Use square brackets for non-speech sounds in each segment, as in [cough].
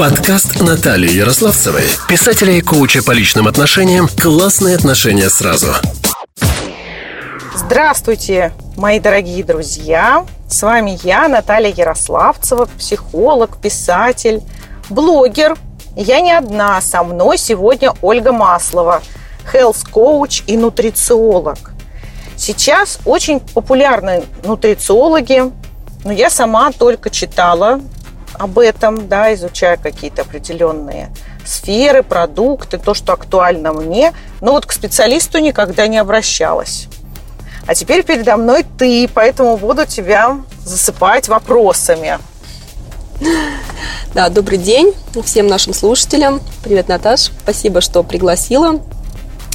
Подкаст Натальи Ярославцевой, писателя и коуча по личным отношениям «Классные отношения сразу». Здравствуйте, мои дорогие друзья! С вами я, Наталья Ярославцева, психолог, писатель, блогер. Я не одна, со мной сегодня Ольга Маслова, health коуч и нутрициолог. Сейчас очень популярны нутрициологи, но я сама только читала об этом, да, изучая какие-то определенные сферы, продукты, то, что актуально мне, но вот к специалисту никогда не обращалась. А теперь передо мной ты, поэтому буду тебя засыпать вопросами. Да, добрый день всем нашим слушателям. Привет, Наташ. Спасибо, что пригласила.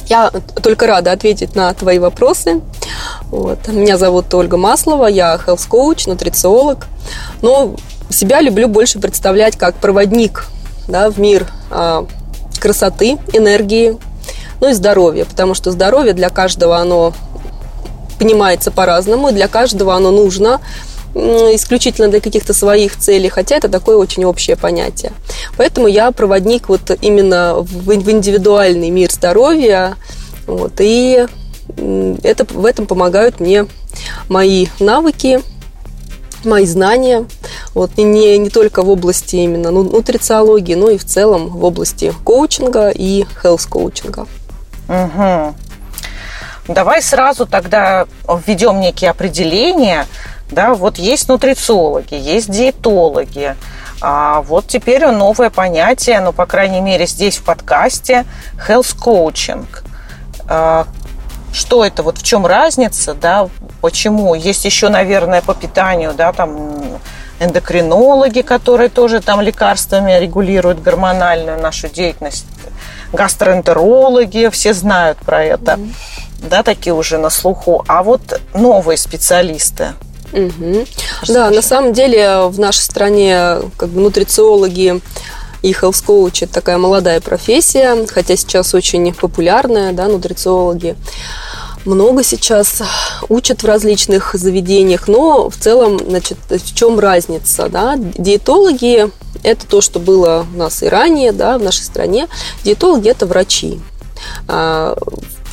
Я только рада ответить на твои вопросы. Вот. Меня зовут Ольга Маслова, я health coach, нутрициолог. Но себя люблю больше представлять как проводник да, в мир а, красоты, энергии, ну и здоровья, потому что здоровье для каждого оно понимается по-разному, и для каждого оно нужно исключительно для каких-то своих целей, хотя это такое очень общее понятие. Поэтому я проводник вот именно в индивидуальный мир здоровья, вот, и это, в этом помогают мне мои навыки, мои знания, вот, и не, не только в области именно ну, нутрициологии, но и в целом в области коучинга и health-коучинга. Угу. Давай сразу тогда введем некие определения. Да, вот есть нутрициологи, есть диетологи, а вот теперь новое понятие, ну, по крайней мере, здесь в подкасте, health coaching. Что это, вот в чем разница, да, почему? Есть еще, наверное, по питанию, да, там эндокринологи, которые тоже там лекарствами регулируют гормональную нашу деятельность, гастроэнтерологи, все знают про это, mm-hmm. да, такие уже на слуху. А вот новые специалисты, Угу. Да, на самом деле в нашей стране как бы нутрициологи и coach это такая молодая профессия, хотя сейчас очень популярная, да, нутрициологи много сейчас учат в различных заведениях, но в целом, значит, в чем разница, да? Диетологи – это то, что было у нас и ранее, да, в нашей стране. Диетологи – это врачи.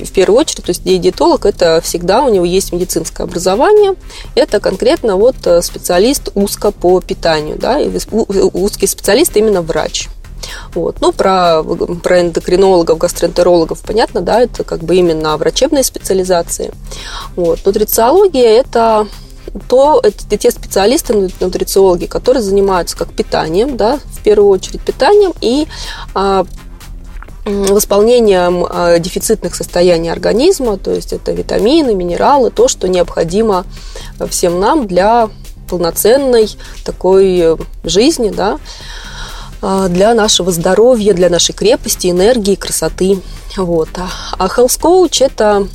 В первую очередь, то есть диетолог это всегда у него есть медицинское образование, это конкретно вот э, специалист узко по питанию, да, и узкий специалист именно врач. Вот. Ну, про, про эндокринологов, гастроэнтерологов понятно, да, это как бы именно врачебные специализации. Вот. Нутрициология – это то это те специалисты, нутрициологи, которые занимаются как питанием, да, в первую очередь питанием и а, восполнением а, дефицитных состояний организма, то есть это витамины, минералы, то, что необходимо всем нам для полноценной такой жизни, да, а, для нашего здоровья, для нашей крепости, энергии, красоты. Вот. А Health Coach – это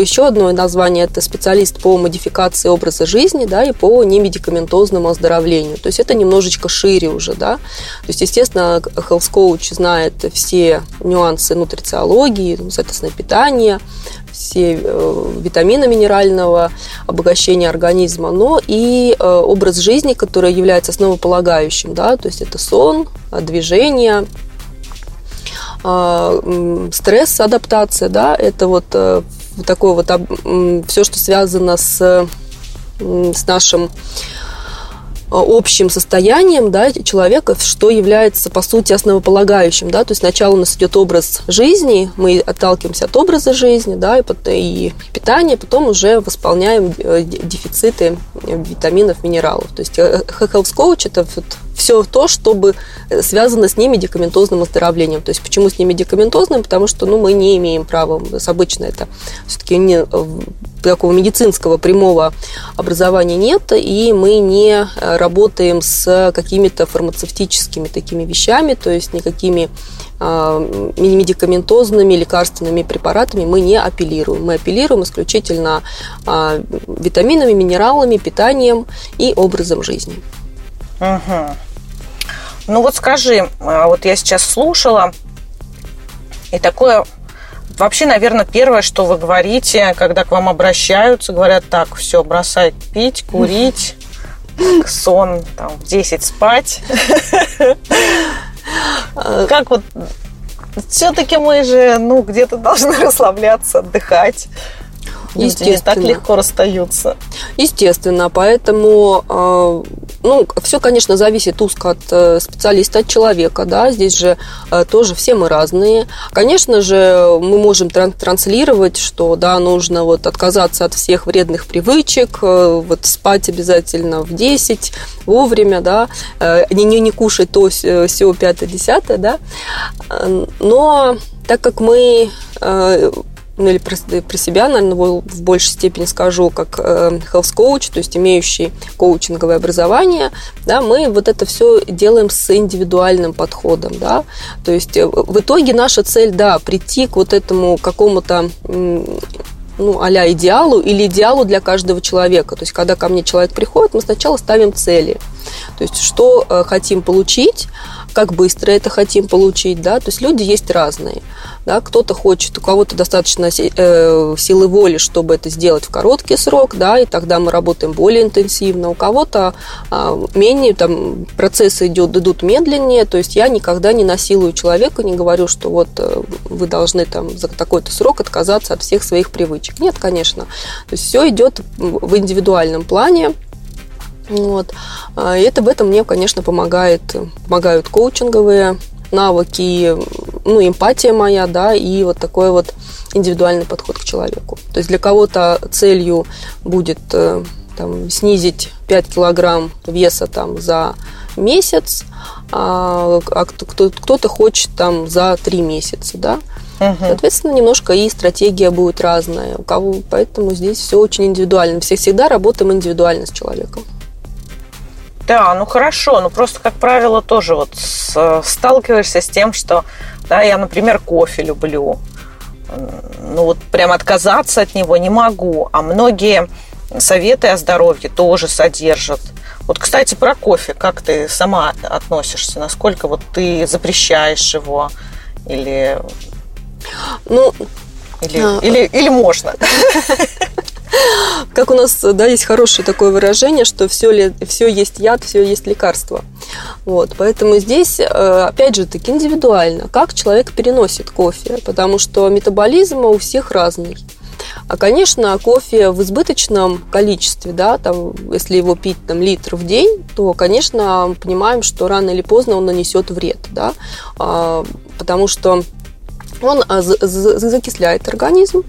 еще одно название, это специалист по модификации образа жизни да, и по немедикаментозному оздоровлению. То есть это немножечко шире уже. Да? То есть, естественно, Health Coach знает все нюансы нутрициологии, соответственно, питания, все э, витамины минерального обогащения организма, но и э, образ жизни, который является основополагающим, да, то есть это сон, движение, стресс, адаптация, да, это вот такое вот все, что связано с, с нашим Э, общим состоянием да, человека, что является, по сути, основополагающим. Да? То есть сначала у нас идет образ жизни, мы отталкиваемся от образа жизни да, и, и питания, потом уже восполняем э, дефициты витаминов, минералов. То есть э, health coach – это вот все то, чтобы связано с немедикаментозным оздоровлением. То есть почему с немедикаментозным? Потому что ну, мы не имеем права, с обычно это все-таки не такого медицинского прямого образования нет, и мы не э, работаем с какими-то фармацевтическими такими вещами, то есть никакими а, медикаментозными лекарственными препаратами мы не апеллируем. Мы апеллируем исключительно а, витаминами, минералами, питанием и образом жизни. Угу. Ну вот скажи, а, вот я сейчас слушала, и такое Вообще, наверное, первое, что вы говорите, когда к вам обращаются, говорят, так, все, бросай пить, курить, сон, там, в 10 спать. как вот все-таки мы же, ну, где-то должны [laughs] расслабляться, отдыхать. Люди так легко расстаются. Естественно, поэтому э, ну, все, конечно, зависит узко от э, специалиста, от человека, да, здесь же э, тоже все мы разные. Конечно же, мы можем транслировать, что, да, нужно вот отказаться от всех вредных привычек, вот спать обязательно в 10, вовремя, да, не, не, не кушать то, все, пятое, десятое, да, но так как мы ну или про, про себя, наверное, в большей степени скажу, как э, health coach, то есть имеющий коучинговое образование, да, мы вот это все делаем с индивидуальным подходом, да, то есть э, в итоге наша цель, да, прийти к вот этому какому-то ну, а идеалу или идеалу для каждого человека. То есть, когда ко мне человек приходит, мы сначала ставим цели. То есть, что э, хотим получить, как быстро это хотим получить, да, то есть люди есть разные, да, кто-то хочет, у кого-то достаточно э, силы воли, чтобы это сделать в короткий срок, да, и тогда мы работаем более интенсивно, у кого-то э, менее, там, процессы идут, идут медленнее, то есть я никогда не насилую человека, не говорю, что вот э, вы должны там за такой-то срок отказаться от всех своих привычек. Нет, конечно, то есть все идет в индивидуальном плане, вот. А, и это в этом мне, конечно, помогает, помогают коучинговые навыки, ну, эмпатия моя, да, и вот такой вот индивидуальный подход к человеку. То есть для кого-то целью будет э, там, снизить 5 килограмм веса там, за месяц, а, а кто-то хочет там за 3 месяца, да. Угу. Соответственно, немножко и стратегия будет разная. У кого, поэтому здесь все очень индивидуально. Все всегда работаем индивидуально с человеком. Да, ну хорошо, но просто, как правило, тоже вот с, сталкиваешься с тем, что, да, я, например, кофе люблю, ну вот прям отказаться от него не могу, а многие советы о здоровье тоже содержат. Вот, кстати, про кофе, как ты сама относишься, насколько вот ты запрещаешь его? Или ну или, а, или, или можно? [laughs] Как у нас, да, есть хорошее такое выражение, что все, ли, все есть яд, все есть лекарство. Вот, поэтому здесь, э, опять же, таки индивидуально, как человек переносит кофе, потому что метаболизм у всех разный. А, конечно, кофе в избыточном количестве, да, там, если его пить там, литр в день, то, конечно, понимаем, что рано или поздно он нанесет вред, да, а, потому что он а, закисляет организм.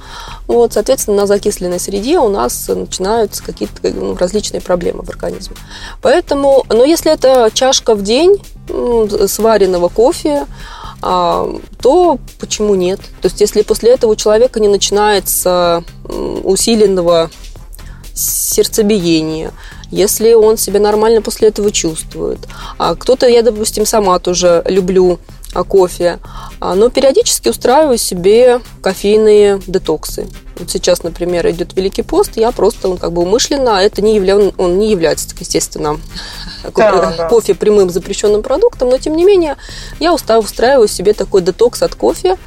Вот, соответственно, на закисленной среде у нас начинаются какие-то ну, различные проблемы в организме. Поэтому, но если это чашка в день сваренного кофе, а, то почему нет? То есть, если после этого у человека не начинается усиленного сердцебиения, если он себя нормально после этого чувствует. А кто-то, я, допустим, сама тоже люблю кофе, а, но периодически устраиваю себе кофейные детоксы. Вот сейчас, например, идет Великий пост, я просто он как бы умышленно, это не явля... он не является, естественно, [laughs] да, кофе прямым запрещенным продуктом, но тем не менее я устраиваю себе такой детокс от кофе,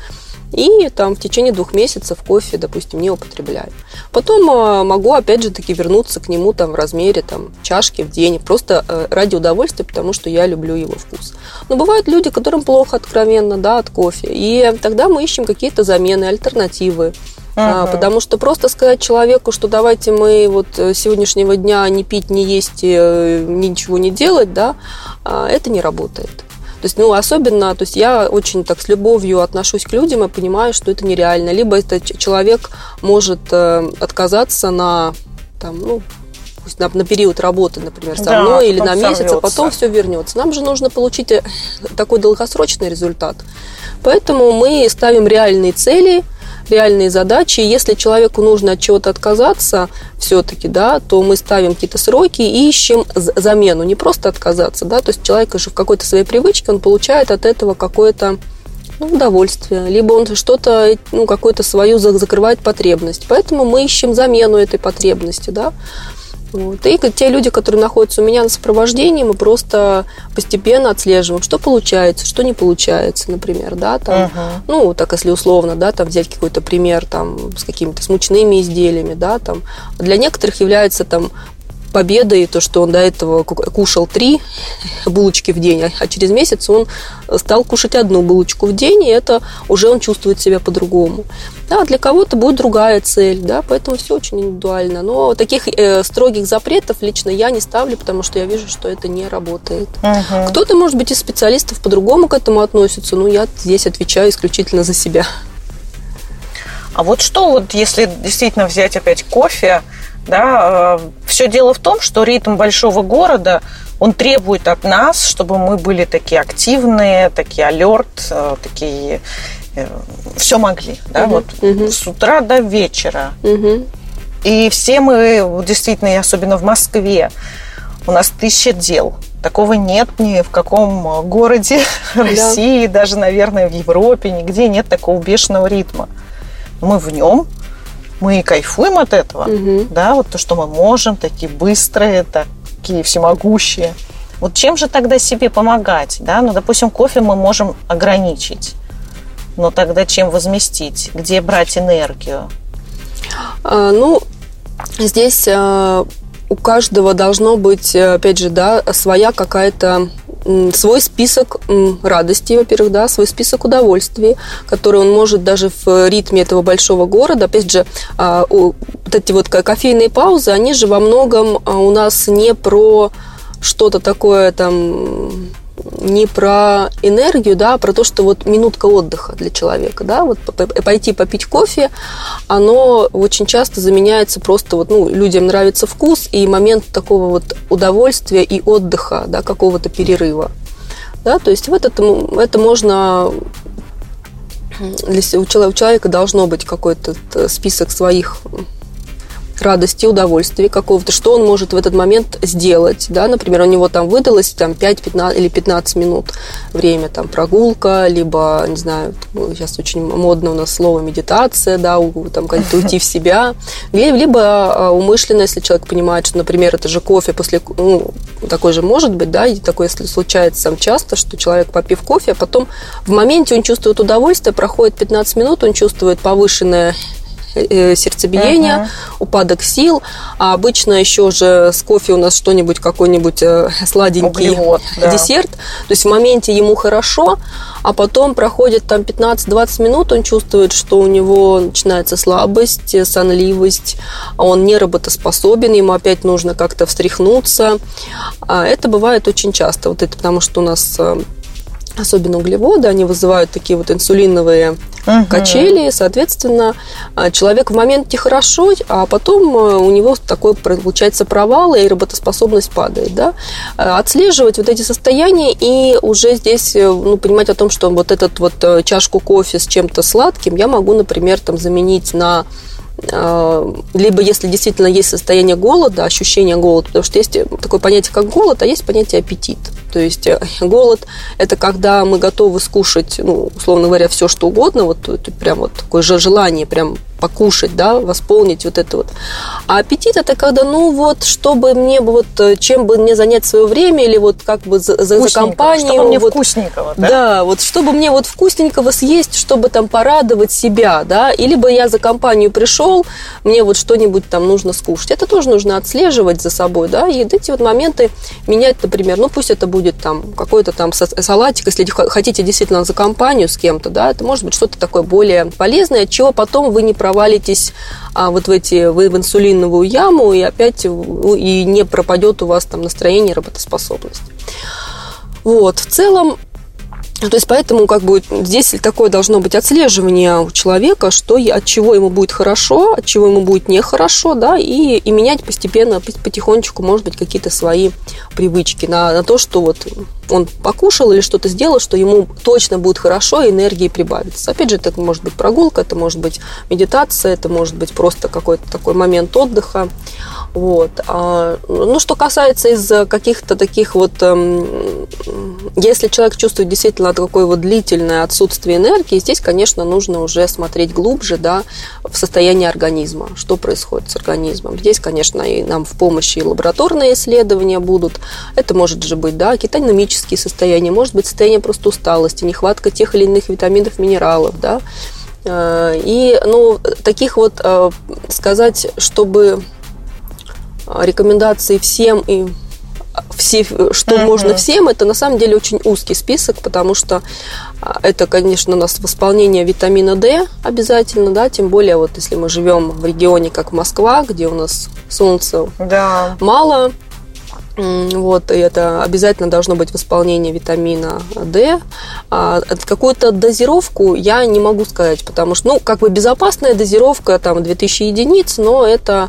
и там в течение двух месяцев кофе, допустим, не употребляю. Потом а, могу, опять же, таки вернуться к нему там в размере там, чашки в день, просто э, ради удовольствия, потому что я люблю его вкус. Но бывают люди, которым плохо откровенно да, от кофе, и тогда мы ищем какие-то замены, альтернативы. Uh-huh. Потому что просто сказать человеку, что давайте мы вот э, сегодняшнего дня не пить, не есть, э, ничего не делать, да, а, это не работает. То есть, ну, особенно, то есть я очень так с любовью отношусь к людям и понимаю, что это нереально. Либо этот человек может э, отказаться на, там, ну, на, на период работы, например, со да, мной или на месяц, а потом все вернется. Нам же нужно получить э, такой долгосрочный результат. Поэтому мы ставим реальные цели – реальные задачи. Если человеку нужно от чего-то отказаться все-таки, да, то мы ставим какие-то сроки и ищем замену. Не просто отказаться, да, то есть человек же в какой-то своей привычке, он получает от этого какое-то ну, удовольствие, либо он что-то, ну, какую-то свою закрывает потребность. Поэтому мы ищем замену этой потребности, да. Вот. И те люди, которые находятся у меня на сопровождении, мы просто постепенно отслеживаем, что получается, что не получается, например, да, там, uh-huh. ну, так если условно, да, там взять какой-то пример там с какими-то смучными изделиями, да, там, для некоторых является там победой, то, что он до этого кушал три булочки в день, а через месяц он стал кушать одну булочку в день, и это уже он чувствует себя по-другому. Да, для кого-то будет другая цель, да, поэтому все очень индивидуально. Но таких э, строгих запретов лично я не ставлю, потому что я вижу, что это не работает. Угу. Кто-то, может быть, из специалистов по-другому к этому относится, но я здесь отвечаю исключительно за себя. А вот что, вот если действительно взять опять кофе, да, э, все дело в том, что ритм большого города, он требует от нас, чтобы мы были такие активные, такие алерт, э, такие э, все могли, да, угу, вот угу. с утра до вечера. Угу. И все мы, действительно, особенно в Москве, у нас тысяча дел. Такого нет ни в каком городе [laughs] да. России, даже, наверное, в Европе, нигде нет такого бешеного ритма. Мы в нем, мы кайфуем от этого, угу. да, вот то, что мы можем, такие быстрые, такие всемогущие. Вот чем же тогда себе помогать, да? Ну, допустим, кофе мы можем ограничить, но тогда чем возместить? Где брать энергию? А, ну, здесь а, у каждого должно быть, опять же, да, своя какая-то свой список радости, во-первых, да, свой список удовольствий, который он может даже в ритме этого большого города. Опять же, а, вот эти вот кофейные паузы, они же во многом а, у нас не про что-то такое там не про энергию, да, а про то, что вот минутка отдыха для человека, да, вот пойти попить кофе, оно очень часто заменяется просто вот, ну, людям нравится вкус и момент такого вот удовольствия и отдыха, да, какого-то перерыва, да, то есть вот это, это можно у человека должно быть какой-то список своих радости, удовольствия какого-то, что он может в этот момент сделать, да, например, у него там выдалось там 5 15, или 15 минут время, там, прогулка, либо, не знаю, сейчас очень модно у нас слово медитация, да, там, как-то уйти в себя, либо а, умышленно, если человек понимает, что, например, это же кофе после, ну, такой же может быть, да, и такое, если случается там часто, что человек, попив кофе, а потом в моменте он чувствует удовольствие, проходит 15 минут, он чувствует повышенное Э, сердцебиения, uh-huh. упадок сил. А обычно еще же с кофе у нас что-нибудь, какой-нибудь э, сладенький Углевод, да. десерт. То есть в моменте ему хорошо, а потом проходит там 15-20 минут, он чувствует, что у него начинается слабость, сонливость, он не работоспособен, ему опять нужно как-то встряхнуться. А это бывает очень часто, вот это потому что у нас э, особенно углеводы, они вызывают такие вот инсулиновые угу. качели, соответственно, а, человек в моменте хорошо, а потом э, у него такой получается провал, и работоспособность падает, да. А, отслеживать вот эти состояния и уже здесь э, ну, понимать о том, что вот этот вот э, чашку кофе с чем-то сладким я могу, например, там заменить на либо если действительно есть состояние голода, ощущение голода, потому что есть такое понятие, как голод, а есть понятие аппетит. То есть э, голод – это когда мы готовы скушать, ну, условно говоря, все, что угодно, вот это прям вот такое же желание прям покушать, да, восполнить вот это вот. А аппетит это когда, ну вот, чтобы мне вот, э, чем бы мне занять свое время, или вот как бы за, за, компанию. Чтобы мне вот, вкусненького, да? Да, вот чтобы мне вот вкусненького съесть, чтобы там порадовать себя, да, или бы я за компанию пришел, мне вот что-нибудь там нужно скушать. Это тоже нужно отслеживать за собой, да, и эти вот моменты менять, например, ну пусть это будет там какой-то там салатик, если хотите действительно за компанию с кем-то, да, это может быть что-то такое более полезное, от чего потом вы не провалитесь а, вот в эти в, в инсулиновую яму и опять и не пропадет у вас там настроение, работоспособность. Вот, в целом то есть поэтому как бы здесь такое должно быть отслеживание у человека, что от чего ему будет хорошо, от чего ему будет нехорошо, да, и, и менять постепенно, потихонечку, может быть, какие-то свои привычки на, на то, что вот он покушал или что-то сделал, что ему точно будет хорошо, и энергии прибавится. Опять же, это может быть прогулка, это может быть медитация, это может быть просто какой-то такой момент отдыха. Вот. А, ну, что касается из каких-то таких вот, эм, если человек чувствует действительно такое вот длительное отсутствие энергии, здесь, конечно, нужно уже смотреть глубже, да, в состоянии организма, что происходит с организмом. Здесь, конечно, и нам в помощи и лабораторные исследования будут. Это может же быть, да, кетономические состояния, может быть состояние просто усталости, нехватка тех или иных витаминов, минералов, да. Э, и, ну, таких вот, э, сказать, чтобы рекомендации всем и все, что uh-huh. можно всем, это на самом деле очень узкий список, потому что это, конечно, у нас восполнение витамина D обязательно, да, тем более вот если мы живем в регионе, как Москва, где у нас солнца да. мало, вот, и это обязательно должно быть восполнение витамина D. А какую-то дозировку я не могу сказать, потому что, ну, как бы безопасная дозировка, там, 2000 единиц, но это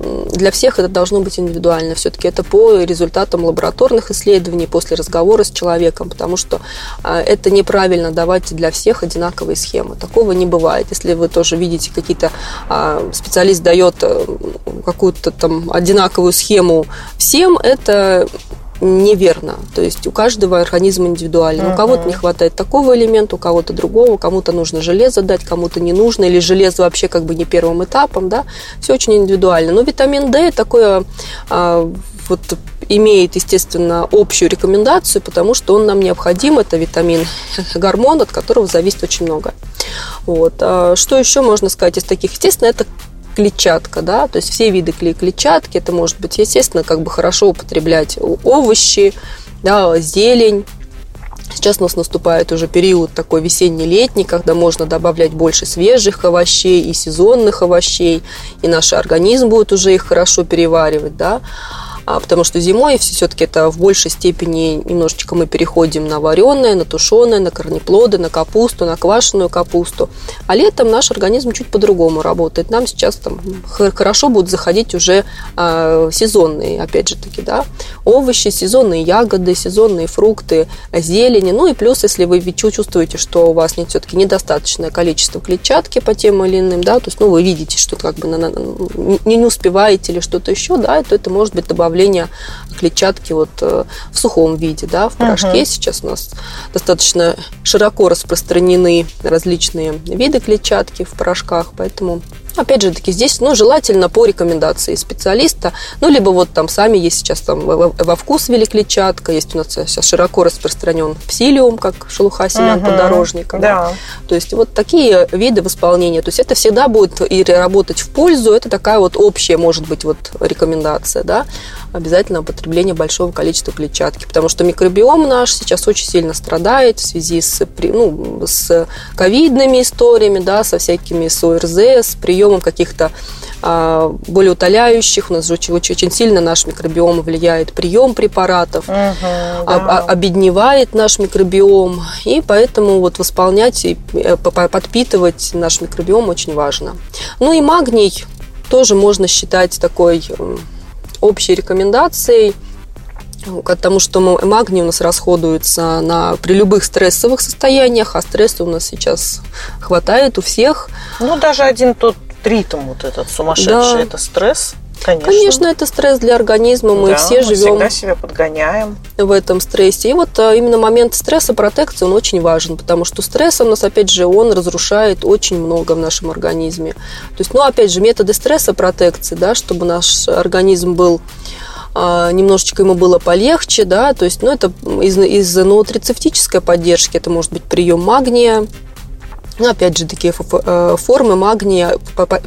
для всех это должно быть индивидуально. Все-таки это по результатам лабораторных исследований после разговора с человеком, потому что а, это неправильно давать для всех одинаковые схемы. Такого не бывает. Если вы тоже видите какие-то а, специалист дает э, какую-то там одинаковую схему всем, это неверно. То есть у каждого организм индивидуальный. Uh-huh. У кого-то не хватает такого элемента, у кого-то другого, кому-то нужно железо дать, кому-то не нужно, или железо вообще как бы не первым этапом, да. Все очень индивидуально. Но витамин D такое а, вот имеет, естественно, общую рекомендацию, потому что он нам необходим. Это витамин [laughs] гормон, от которого зависит очень много. Вот. А что еще можно сказать из таких? Естественно, это клетчатка, да, то есть все виды клетчатки, это может быть, естественно, как бы хорошо употреблять овощи, да, зелень, Сейчас у нас наступает уже период такой весенний-летний, когда можно добавлять больше свежих овощей и сезонных овощей, и наш организм будет уже их хорошо переваривать, да. А, потому что зимой все-таки это в большей степени немножечко мы переходим на вареное, на тушеное, на корнеплоды, на капусту, на квашеную капусту. А летом наш организм чуть по-другому работает. Нам сейчас там хорошо будут заходить уже э, сезонные, опять же таки, да, овощи, сезонные ягоды, сезонные фрукты, зелени. Ну и плюс, если вы чувствуете, что у вас нет все-таки недостаточное количество клетчатки по тем или иным, да, то есть, ну, вы видите, что как бы на, на, не, не успеваете или что-то еще, да, то это может быть добавление добавления клетчатки вот э, в сухом виде, да, в порошке. Uh-huh. Сейчас у нас достаточно широко распространены различные виды клетчатки в порошках, поэтому Опять же таки, здесь, ну, желательно по рекомендации специалиста, ну, либо вот там сами есть сейчас там во вкус вели клетчатка, есть у нас сейчас широко распространен псилиум, как шелуха семян угу, подорожника. Да. То есть вот такие виды восполнения. То есть это всегда будет и работать в пользу, это такая вот общая, может быть, вот рекомендация, да, обязательно употребление большого количества клетчатки, потому что микробиом наш сейчас очень сильно страдает в связи с, ну, с ковидными историями, да, со всякими с ОРЗ, с приемом каких-то а, более утоляющих. У нас же очень, очень сильно наш микробиом влияет прием препаратов, угу, да. а, обедневает наш микробиом. И поэтому вот восполнять и э, подпитывать наш микробиом очень важно. Ну и магний тоже можно считать такой общей рекомендацией потому что магний у нас расходуется на, при любых стрессовых состояниях, а стресса у нас сейчас хватает у всех. Ну, даже один тот ритм вот этот сумасшедший, да. это стресс. Конечно. Конечно, это стресс для организма. Мы да, все мы живем. всегда себя подгоняем. В этом стрессе. И вот а, именно момент стресса, протекции, он очень важен, потому что стресс у нас, опять же, он разрушает очень много в нашем организме. То есть, ну, опять же, методы стресса, протекции, да, чтобы наш организм был а, немножечко ему было полегче, да, то есть, ну, это из, из нутрицептической поддержки, это может быть прием магния, ну, опять же, такие э, формы магния,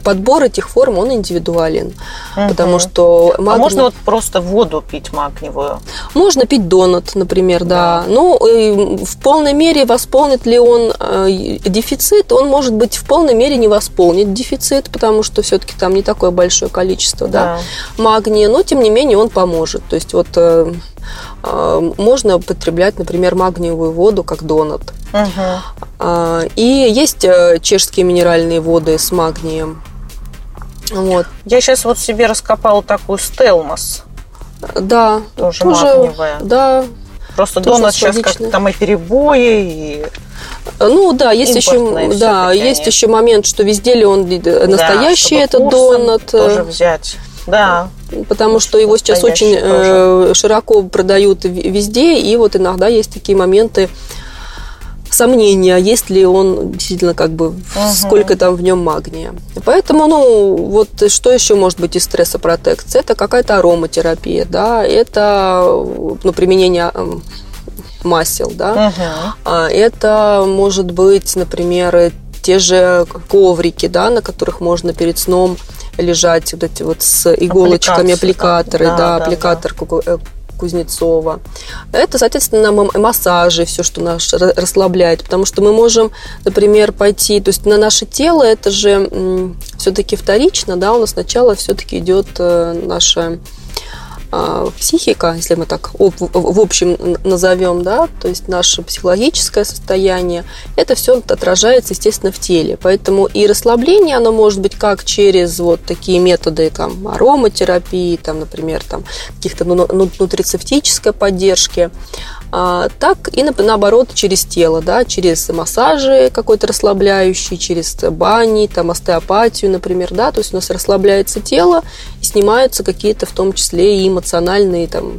подбор этих форм, он индивидуален. Угу. Потому что магний... А можно вот просто воду пить магниевую? Можно пить донат, например, да. да. Ну, в полной мере восполнит ли он э, дефицит? Он, может быть, в полной мере не восполнит дефицит, потому что все-таки там не такое большое количество да. Да, магния. Но, тем не менее, он поможет. То есть, вот э, можно употреблять, например, магниевую воду как донат. Угу. И есть э, чешские минеральные воды с магнием. Вот. Я сейчас вот себе раскопала такую стелмос. Да. Тоже, тоже магниевая. Да. Просто донат сейчас как там и перебои, и ну да, есть еще, да, есть еще момент, что везде ли он настоящий да, этот донат. Тоже взять. Да. Потому что его сейчас очень тоже. Э, широко продают везде, и вот иногда есть такие моменты, сомнения, есть ли он действительно как бы, угу. сколько там в нем магния. Поэтому, ну, вот что еще может быть из стрессопротекции? Это какая-то ароматерапия, да, это, ну, применение масел, да. Угу. Это может быть, например, те же коврики, да, на которых можно перед сном лежать вот эти вот с иголочками, аппликаторы, да, да, аппликатор да. Кузнецова. Это, соответственно, массажи, все, что нас расслабляет, потому что мы можем, например, пойти, то есть на наше тело это же все-таки вторично, да, у нас сначала все-таки идет э, наше психика, если мы так в общем назовем, да, то есть наше психологическое состояние, это все отражается, естественно, в теле. Поэтому и расслабление, оно может быть как через вот такие методы, там, ароматерапии, там, например, там, каких-то ну, ну, нутрицептической поддержки, а, так и наоборот через тело, да, через массажи какой-то расслабляющий, через бани, там остеопатию, например, да, то есть у нас расслабляется тело и снимаются какие-то в том числе и эмоциональные там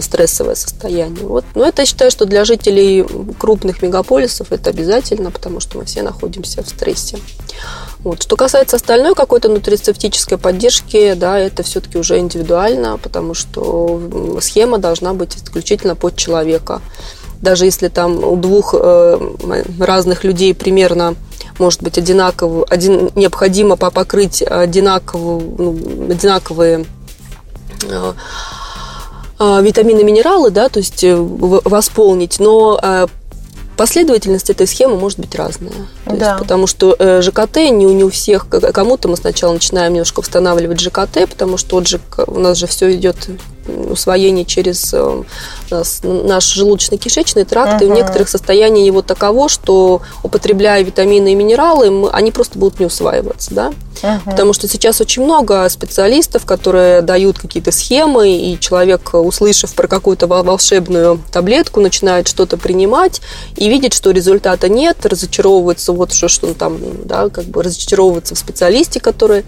стрессовое состояние. Вот. Но это я считаю, что для жителей крупных мегаполисов это обязательно, потому что мы все находимся в стрессе. Вот. Что касается остальной какой-то нутрицептической поддержки, да, это все-таки уже индивидуально, потому что схема должна быть исключительно под человека. Даже если там у двух э, разных людей примерно может быть одинаково, один, необходимо покрыть одинаково, ну, одинаковые э, э, витамины, минералы, да, то есть восполнить, но последовательность этой схемы может быть разная. То да. есть, потому что э, ЖКТ не, не у всех, кому-то мы сначала начинаем немножко восстанавливать ЖКТ, потому что же, у нас же все идет усвоение через э, наш желудочно-кишечный тракт, uh-huh. и в некоторых состояниях его таково, что употребляя витамины и минералы, мы, они просто будут не усваиваться, да? Uh-huh. Потому что сейчас очень много специалистов, которые дают какие-то схемы, и человек, услышав про какую-то волшебную таблетку, начинает что-то принимать и видит, что результата нет, разочаровывается вот что, что он там, да, как бы разочаровывается в специалисте, который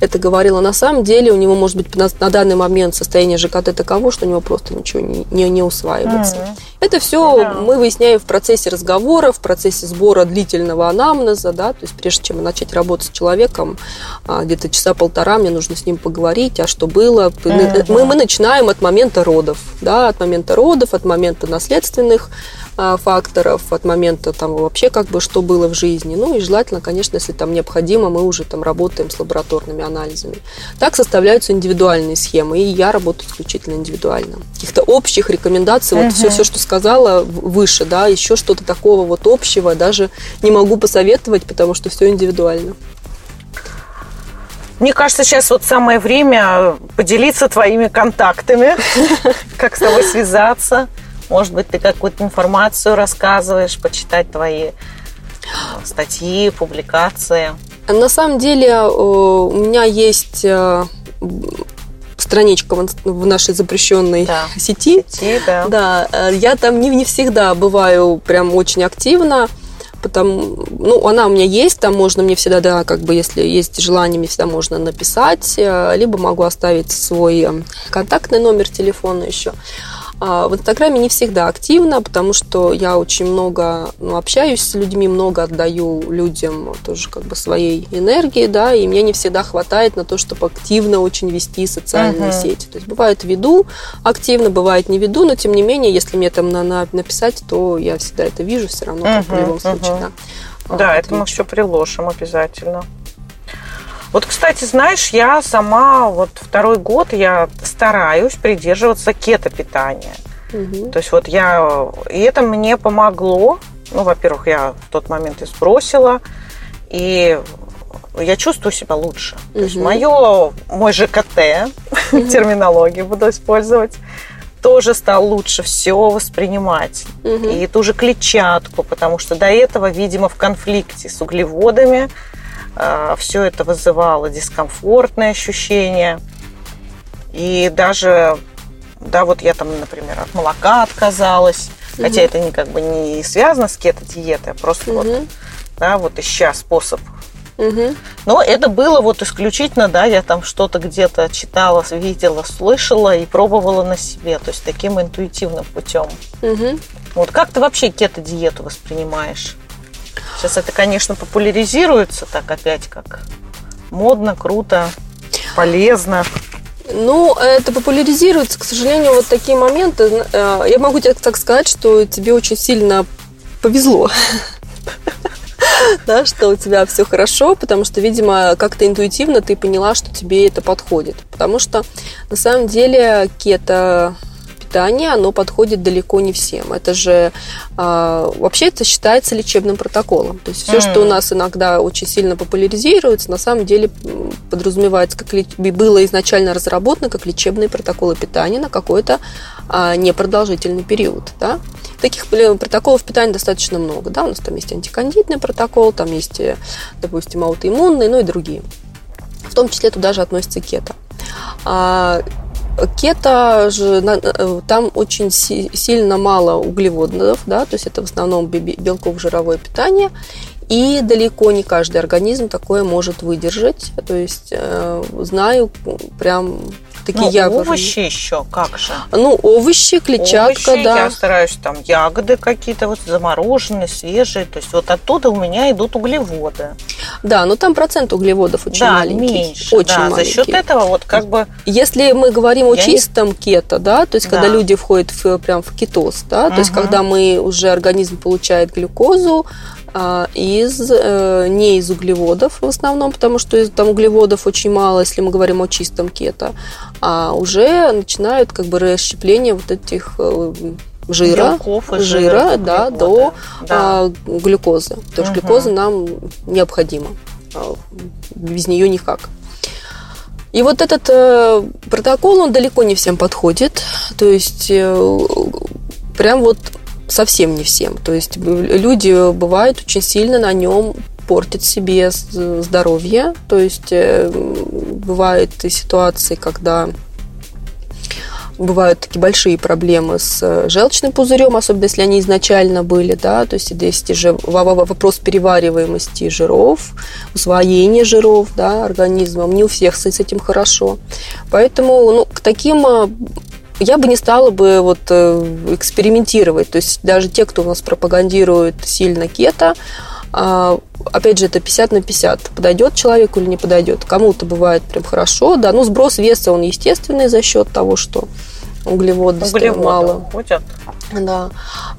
это говорила. На самом деле у него может быть на, на данный момент состояние ЖКТ таково, что у него просто ничего не, не, не усваивается. Uh-huh. Это все да. мы выясняем в процессе разговора, в процессе сбора длительного анамнеза, да, то есть прежде чем начать работать с человеком, а, где-то часа полтора мне нужно с ним поговорить, а что было. Uh-huh. Мы, мы начинаем от момента родов, да, от момента родов, от момента наследственных факторов, от момента там вообще как бы что было в жизни. Ну и желательно, конечно, если там необходимо, мы уже там работаем с лабораторными анализами. Так составляются индивидуальные схемы, и я работаю исключительно индивидуально. Каких-то общих рекомендаций, вот uh-huh. все, все, что сказала выше, да, еще что-то такого вот общего даже не могу посоветовать, потому что все индивидуально. Мне кажется, сейчас вот самое время поделиться твоими контактами, [laughs] как с тобой связаться. Может быть, ты какую-то информацию рассказываешь, почитать твои э, статьи, публикации. На самом деле э, у меня есть э, страничка в нашей запрещенной да. сети. сети да. да, я там не, не всегда бываю прям очень активно. Потому, ну, она у меня есть, там можно мне всегда, да, как бы, если есть желание, мне всегда можно написать, либо могу оставить свой контактный номер телефона еще. А, в Инстаграме не всегда активно, потому что я очень много ну, общаюсь с людьми, много отдаю людям тоже как бы своей энергии, да, и мне не всегда хватает на то, чтобы активно очень вести социальные uh-huh. сети. То есть бывает веду активно, бывает не веду, но тем не менее, если мне там на, на, написать, то я всегда это вижу все равно, uh-huh, в любом случае, uh-huh. да. Да, это мы все приложим обязательно. Вот, кстати, знаешь, я сама вот второй год я стараюсь придерживаться кето-питания. Угу. То есть вот я... И это мне помогло. Ну, во-первых, я в тот момент и сбросила. И я чувствую себя лучше. Угу. То есть мое, мой ЖКТ, угу. терминологию буду использовать, тоже стал лучше все воспринимать. Угу. И ту же клетчатку, потому что до этого, видимо, в конфликте с углеводами все это вызывало дискомфортные ощущения. И даже, да, вот я там, например, от молока отказалась, угу. хотя это не как бы не связано с кето-диетой, а просто угу. вот, да, вот ища способ. Угу. Но это было вот исключительно, да, я там что-то где-то читала, видела, слышала и пробовала на себе, то есть таким интуитивным путем. Угу. Вот как ты вообще кето-диету воспринимаешь? Сейчас это, конечно, популяризируется так опять как модно, круто, полезно. Ну, это популяризируется, к сожалению, вот такие моменты. Я могу тебе так сказать, что тебе очень сильно повезло. [laughs] да, что у тебя все хорошо, потому что, видимо, как-то интуитивно ты поняла, что тебе это подходит. Потому что на самом деле кето питание, оно подходит далеко не всем. Это же э, вообще это считается лечебным протоколом. То есть все, mm. что у нас иногда очень сильно популяризируется, на самом деле подразумевается, как было изначально разработано как лечебные протоколы питания на какой-то э, непродолжительный период. Да? Таких протоколов питания достаточно много. Да? У нас там есть антикандидный протокол, там есть, э, допустим, аутоиммунный, ну и другие. В том числе туда же относится кето. А, Кето же, э, там очень сильно мало углеводов, да, то есть это в основном белково-жировое питание, и далеко не каждый организм такое может выдержать. То есть э, знаю прям такие ну, явные. овощи еще, как же? Ну, овощи, клетчатка, овощи, да. Я стараюсь там ягоды какие-то вот замороженные, свежие. То есть вот оттуда у меня идут углеводы. Да, но там процент углеводов очень да, маленький. меньше. Очень да, маленький. За счет этого вот как бы... Если мы говорим о чистом не... кето, да, то есть да. когда люди входят в, прям в кетоз, да, угу. то есть когда мы уже организм получает глюкозу, из, э, не из углеводов в основном, потому что там углеводов очень мало, если мы говорим о чистом кето, а уже начинают как бы расщепление вот этих э, жира, Белков жира, жира да, до да. А, глюкозы. Потому что угу. глюкоза нам необходима. А, без нее никак. И вот этот э, протокол, он далеко не всем подходит. То есть э, прям вот совсем не всем. То есть люди бывают очень сильно на нем портят себе здоровье. То есть э, бывают ситуации, когда бывают такие большие проблемы с э, желчным пузырем, особенно если они изначально были, да, то есть есть же вопрос перевариваемости жиров, усвоения жиров, да, организмом, не у всех с этим хорошо. Поэтому, ну, к таким э, я бы не стала бы вот э, экспериментировать. То есть даже те, кто у нас пропагандирует сильно кето, а, опять же, это 50 на 50. Подойдет человеку или не подойдет. Кому-то бывает прям хорошо, да. Ну, сброс веса, он естественный за счет того, что углеводы, углеводы мало. Уходят. Да.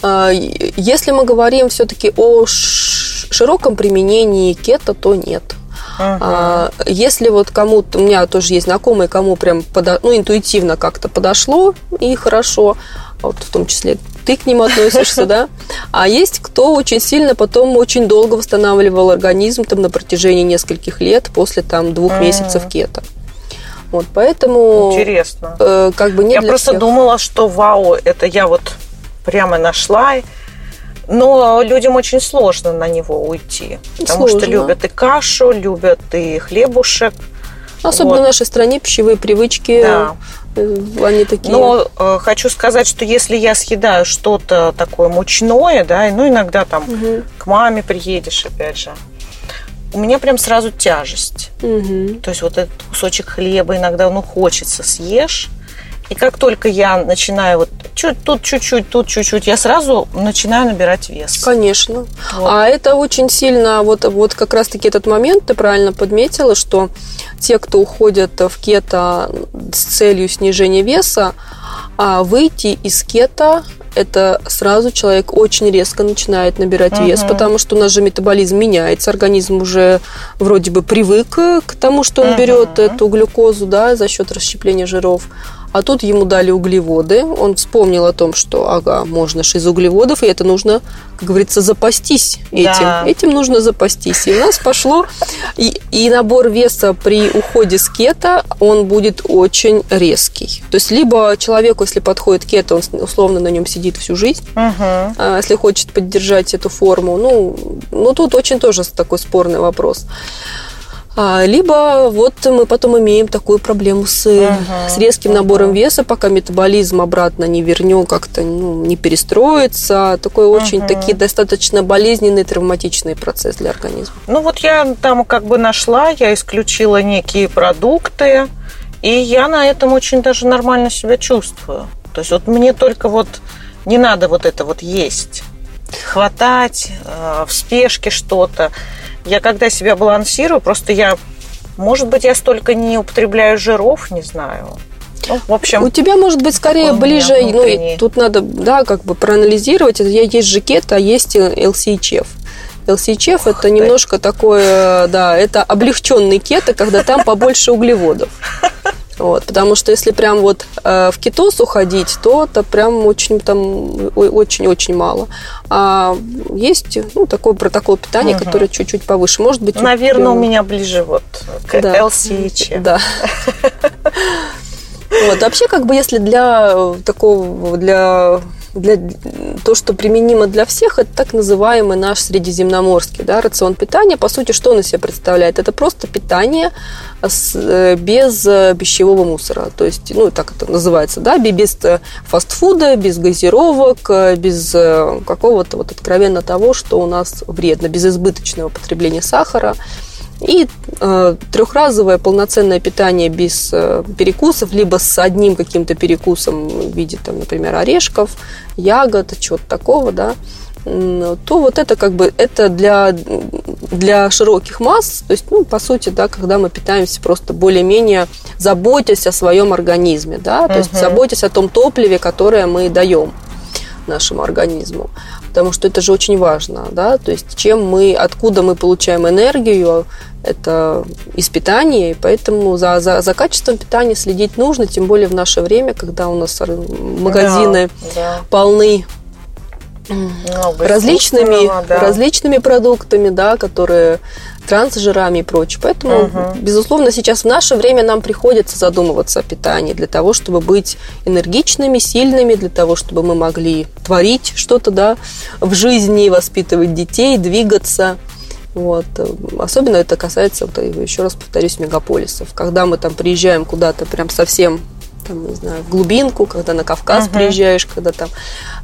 А, если мы говорим все-таки о широком применении кето, то нет. А, если вот кому-то, у меня тоже есть знакомые, кому прям подо, ну, интуитивно как-то подошло и хорошо, вот в том числе ты к ним относишься, [laughs] да, а есть кто очень сильно потом очень долго восстанавливал организм там на протяжении нескольких лет после там двух месяцев кето. Вот, поэтому... Интересно. Э, как бы не Я просто всех. думала, что вау, это я вот прямо нашла но людям очень сложно на него уйти, потому сложно. что любят и кашу, любят и хлебушек. Особенно вот. в нашей стране пищевые привычки, да. Э, они такие. Но э, хочу сказать, что если я съедаю что-то такое мучное, да, ну иногда там угу. к маме приедешь, опять же, у меня прям сразу тяжесть. Угу. То есть вот этот кусочек хлеба иногда, ну, хочется съешь, и как только я начинаю вот чуть, тут чуть-чуть, тут чуть-чуть, я сразу начинаю набирать вес. Конечно. Вот. А это очень сильно, вот, вот как раз-таки этот момент ты правильно подметила, что те, кто уходят в кето с целью снижения веса, а выйти из кето это сразу человек очень резко начинает набирать uh-huh. вес, потому что у нас же метаболизм меняется, организм уже вроде бы привык к тому, что он uh-huh. берет эту глюкозу, да, за счет расщепления жиров. А тут ему дали углеводы. Он вспомнил о том, что, ага, можно же из углеводов, и это нужно, как говорится, запастись этим. Да. Этим нужно запастись. И у нас пошло... И, и набор веса при уходе с кето, он будет очень резкий. То есть, либо человеку, если подходит кето, он условно на нем сидит всю жизнь, угу. если хочет поддержать эту форму. Ну, ну, тут очень тоже такой спорный вопрос. А, либо вот мы потом имеем такую проблему с, uh-huh, с резким uh-huh. набором веса, пока метаболизм обратно не вернет, как-то ну, не перестроится. Такой uh-huh. очень такие достаточно болезненный, травматичный процесс для организма. Ну вот я там как бы нашла, я исключила некие продукты, и я на этом очень даже нормально себя чувствую. То есть вот мне только вот не надо вот это вот есть, хватать э, в спешке что-то. Я когда себя балансирую, просто я, может быть, я столько не употребляю жиров, не знаю. Ну, в общем, у тебя может быть скорее ближе, ну и тут надо, да, как бы проанализировать. Есть же кето, а есть LCHF. LCHF это немножко такое, да, это облегченный кето, когда там побольше углеводов. Вот, потому что если прям вот э, в кетоз уходить, то это прям очень там очень-очень мало. А есть ну, такой протокол питания, угу. который чуть-чуть повыше. Может быть, наверное, прям... у меня ближе вот к да. LCH. Да. [laughs] Вот, вообще, как бы, если для такого, для для, то, что применимо для всех, это так называемый наш средиземноморский да, рацион питания. По сути, что он из себя представляет? Это просто питание с, э, без э, пищевого мусора. То есть, ну, так это называется, да, без э, фастфуда, без газировок, без какого-то вот откровенно того, что у нас вредно, без избыточного потребления сахара. И э, трехразовое полноценное питание без э, перекусов, либо с одним каким-то перекусом в виде, там, например, орешков, ягод, чего-то такого, да, то вот это как бы это для, для широких масс, то есть, ну, по сути, да, когда мы питаемся просто более-менее заботясь о своем организме, да, то uh-huh. есть заботясь о том топливе, которое мы даем нашему организму потому что это же очень важно, да, то есть чем мы, откуда мы получаем энергию, это из питания, и поэтому за, за, за качеством питания следить нужно, тем более в наше время, когда у нас магазины да, да. полны много различными, да. различными продуктами, да, которые трансжирами и прочее. Поэтому, угу. безусловно, сейчас в наше время нам приходится задумываться о питании для того, чтобы быть энергичными, сильными, для того, чтобы мы могли творить что-то да, в жизни, воспитывать детей, двигаться. Вот. Особенно это касается, вот, еще раз повторюсь, мегаполисов. Когда мы там приезжаем куда-то прям совсем там, не знаю, в глубинку, когда на Кавказ uh-huh. приезжаешь, когда там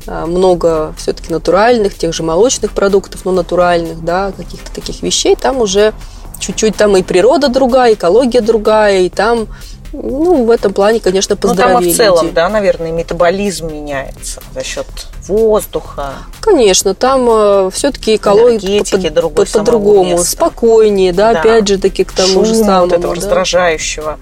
много все-таки натуральных, тех же молочных продуктов, но натуральных, да, каких-то таких вещей, там уже чуть-чуть там и природа другая, экология другая, и там ну, в этом плане, конечно, поздоровее. Ну, там в целом, люди. да, наверное, метаболизм меняется за счет воздуха. Конечно, там э, все-таки экология по- по- по-другому, спокойнее, да, да, опять же таки к тому Шум же самому. Вот этого да? раздражающего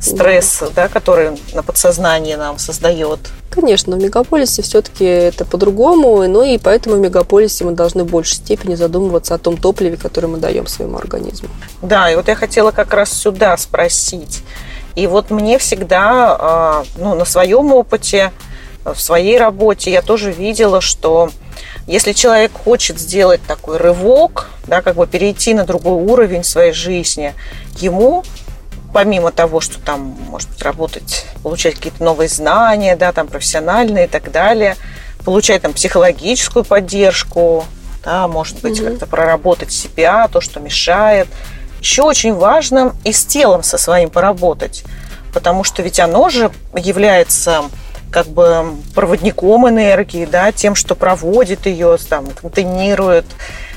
стресс, да, который на подсознании нам создает. Конечно, в мегаполисе все-таки это по-другому, ну и поэтому в мегаполисе мы должны в большей степени задумываться о том топливе, которое мы даем своему организму. Да, и вот я хотела как раз сюда спросить. И вот мне всегда, а, ну, на своем опыте, в своей работе я тоже видела, что если человек хочет сделать такой рывок, да, как бы перейти на другой уровень своей жизни, ему помимо того, что там, может быть, работать, получать какие-то новые знания, да, там, профессиональные и так далее, получать там психологическую поддержку, да, может быть, mm-hmm. как-то проработать себя, то, что мешает. Еще очень важно и с телом со своим поработать, потому что ведь оно же является как бы проводником энергии, да, тем, что проводит ее, там, контейнирует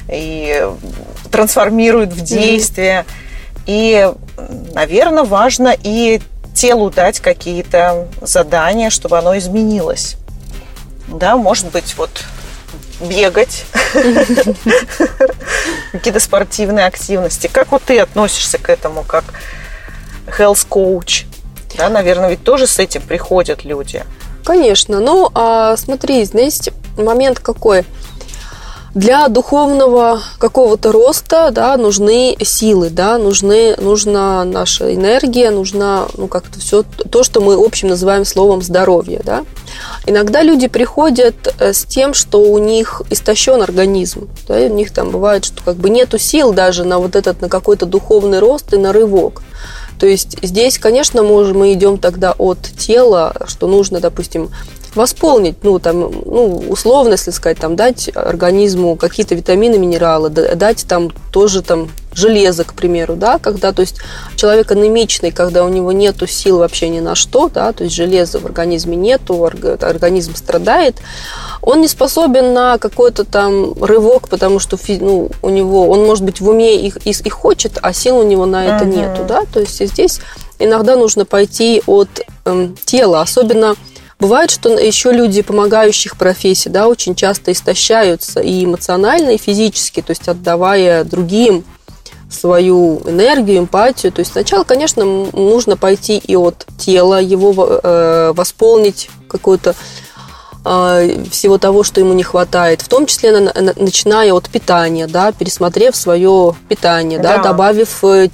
и трансформирует в действие. Mm-hmm. И, наверное, важно и телу дать какие-то задания, чтобы оно изменилось. Да, может быть, вот бегать, какие-то спортивные активности. Как вот ты относишься к этому, как health coach? Да, наверное, ведь тоже с этим приходят люди. Конечно. Ну, а смотри, здесь момент какой – для духовного какого-то роста да, нужны силы, да, нужны, нужна наша энергия, нужна ну, как-то все то, что мы общем называем словом здоровье. Да. Иногда люди приходят э, с тем, что у них истощен организм. Да, у них там бывает, что как бы нету сил даже на вот этот, на какой-то духовный рост и на рывок. То есть здесь, конечно, мы, мы идем тогда от тела, что нужно, допустим, восполнить, ну, там, ну, условно, если сказать, там, дать организму какие-то витамины, минералы, дать там тоже там железо, к примеру, да, когда, то есть человек анемичный, когда у него нету сил вообще ни на что, да, то есть железа в организме нету, организм страдает, он не способен на какой-то там рывок, потому что ну, у него, он может быть в уме и, и, и хочет, а сил у него на это uh-huh. нету, да, то есть здесь иногда нужно пойти от эм, тела, особенно Бывает, что еще люди помогающих профессий, да, очень часто истощаются и эмоционально, и физически, то есть отдавая другим свою энергию, эмпатию. То есть сначала, конечно, нужно пойти и от тела, его э, восполнить какую-то э, всего того, что ему не хватает, в том числе на, на, начиная от питания, да, пересмотрев свое питание, да, Да. добавив э,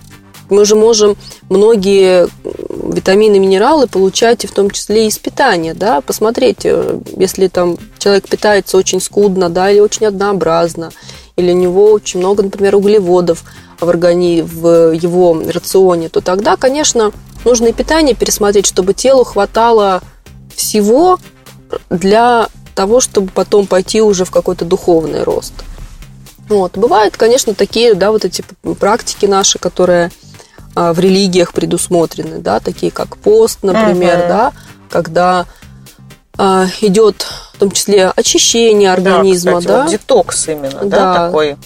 мы же можем многие витамины, минералы получать и в том числе из питания, да, посмотреть, э, если там человек питается очень скудно, да, или очень однообразно, или у него очень много, например, углеводов в органи в его рационе, то тогда, конечно, нужно и питание пересмотреть, чтобы телу хватало всего для того, чтобы потом пойти уже в какой-то духовный рост. Вот. Бывают, конечно, такие, да, вот эти практики наши, которые в религиях предусмотрены, да, такие как пост, например, Мгм. да, когда а, идет в том числе очищение организма, да, кстати, да, вот детокс именно, да, Да. такой.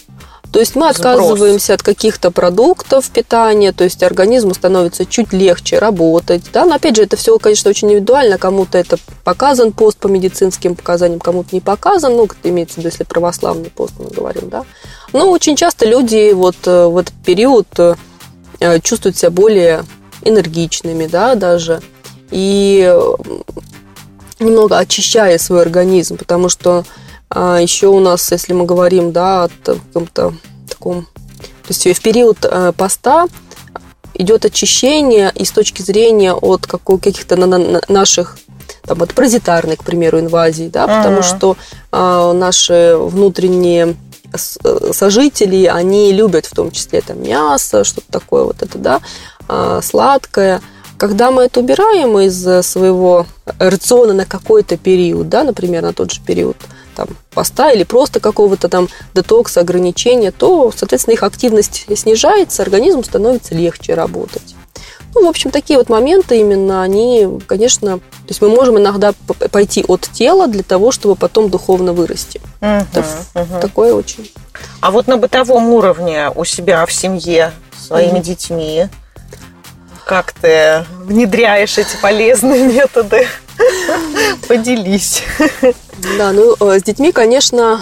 то есть мы Сброс. отказываемся от каких-то продуктов питания, то есть организму становится чуть легче работать. Да? Но опять же, это все, конечно, очень индивидуально. Кому-то это показан пост по медицинским показаниям, кому-то не показан. Ну, имеется в виду, если православный пост мы говорим, да. Но очень часто люди вот э, в этот период э, чувствуют себя более энергичными, да, даже. И э, немного очищая свой организм, потому что а, еще у нас, если мы говорим, да, о каком-то таком... То есть в период э, поста идет очищение и с точки зрения от каких-то на- на- наших там, от паразитарной, к примеру, инвазии, да, потому Мгм. что а, наши внутренние э, сожители, они любят в том числе там мясо, что-то такое вот это, да, а, сладкое. Когда мы это убираем из э, своего рациона на какой-то период, да, например, на тот же период там, поста или просто какого-то там детокса, ограничения, то, соответственно, их активность снижается, организму становится легче работать. Ну, в общем, такие вот моменты именно, они, конечно, то есть мы можем иногда пойти от тела для того, чтобы потом духовно вырасти. Мгм, Это мгм. Такое очень. А вот на бытовом уровне у себя в семье своими Мгм. детьми как ты внедряешь эти полезные [laughs] методы? Поделись. Да, ну, э, с детьми, конечно,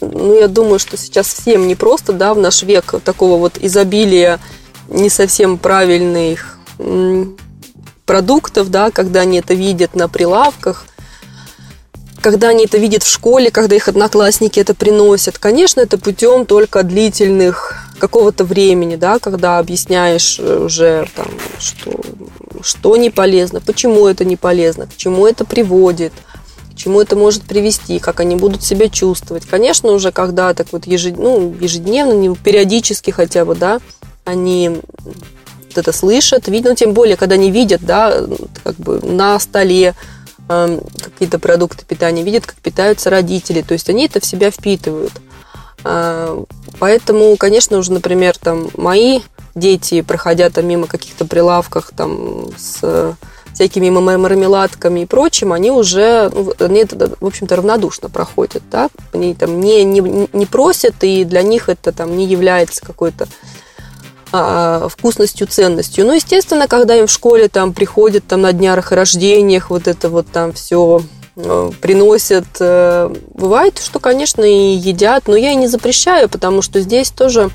ну, я думаю, что сейчас всем непросто, да, в наш век такого вот изобилия не совсем правильных продуктов, да, когда они это видят на прилавках, когда они это видят в школе, когда их одноклассники это приносят. Конечно, это путем только длительных какого-то времени, да, когда объясняешь э, уже, там, что, что не полезно, почему это не полезно, к чему это приводит, к чему это может привести, как они будут себя чувствовать. Конечно, уже когда так вот ежед- ну, ежедневно, не- периодически хотя бы, да, они это слышат, видят, ну, тем более, когда они видят, да, как бы на столе эм, какие-то продукты питания, видят, как питаются родители, то есть они это в себя впитывают. А, Поэтому, конечно, уже, например, там мои дети, проходя там мимо каких-то прилавках там с всякими мар- мармеладками и прочим, они уже, ну, они это, в общем-то, равнодушно проходят, да, они там не, не, не просят, и для них это там не является какой-то а, вкусностью, ценностью. Ну, естественно, когда им в школе там приходят там на днях рождениях, вот это вот там все приносят. э, Бывает, что, конечно, и едят, но я и не запрещаю, потому что здесь тоже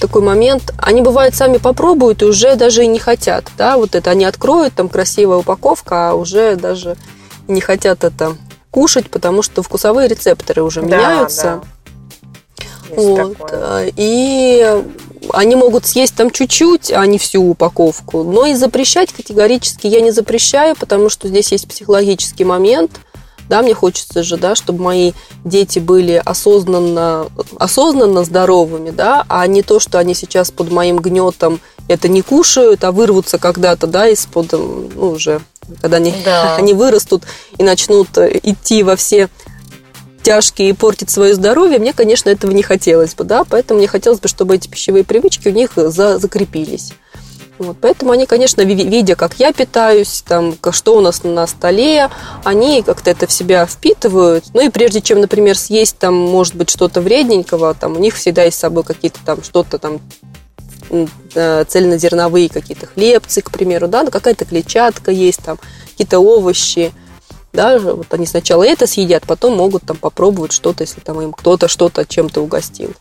такой момент. Они, бывает, сами попробуют и уже даже и не хотят. Да, вот это они откроют, там красивая упаковка, а уже даже не хотят это кушать, потому что вкусовые рецепторы уже Да, меняются. да. Есть Вот. такое. э, И они могут съесть там чуть-чуть, а не всю упаковку. Но и запрещать категорически я не запрещаю, потому что здесь есть психологический момент. Да, мне хочется же, да, чтобы мои дети были осознанно, осознанно здоровыми, да, а не то, что они сейчас под моим гнетом это не кушают, а вырвутся когда-то, да, из-под, м, ну, уже, когда они, Да. [laughs] они вырастут и начнут э, идти во все тяжкие и портить свое здоровье, мне, конечно, этого не хотелось бы, да, поэтому мне хотелось бы, чтобы эти пищевые привычки у них за, закрепились. Вот, поэтому они, конечно, ви- видя, как я питаюсь, там, что у нас на столе, они как-то это в себя впитывают. Ну и прежде чем, например, съесть там, может быть, что-то вредненького, там у них всегда есть с собой какие-то там что-то там э, цельнозерновые какие-то хлебцы, к примеру, да, ну, какая-то клетчатка есть, там какие-то овощи, да, вот они сначала это съедят, потом могут там попробовать что-то, если там им кто-то что-то чем-то угостил.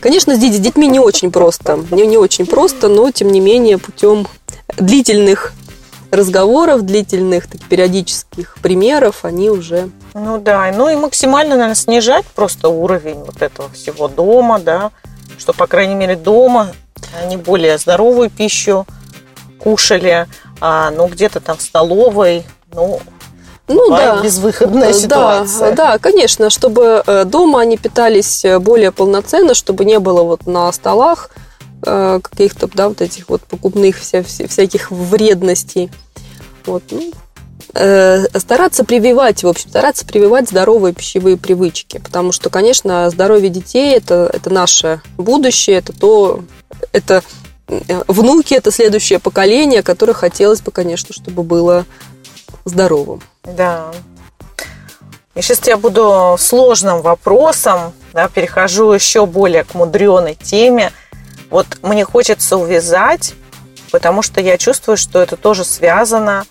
Конечно, с деть- с детьми не очень просто, не, не очень просто, но тем не менее путем длительных разговоров длительных, так, периодических примеров, они уже... Ну да, ну и максимально, наверное, снижать просто уровень вот этого всего дома, да, что, по крайней мере, дома они более здоровую пищу кушали, а, ну, где-то там в столовой, ну, ну да, безвыходная ситуация. Да, да, конечно, чтобы э, дома они питались э, более полноценно, чтобы не было вот на столах э, каких-то, да, вот этих вот покупных вся, всяких вредностей. Вот, ну, стараться прививать, в общем, стараться прививать здоровые пищевые привычки, потому что, конечно, здоровье детей это, это наше будущее, это то, это внуки, это следующее поколение, которое хотелось бы, конечно, чтобы было здоровым. Да. И сейчас я буду сложным вопросом, да, перехожу еще более к мудреной теме. Вот мне хочется увязать, потому что я чувствую, что это тоже связано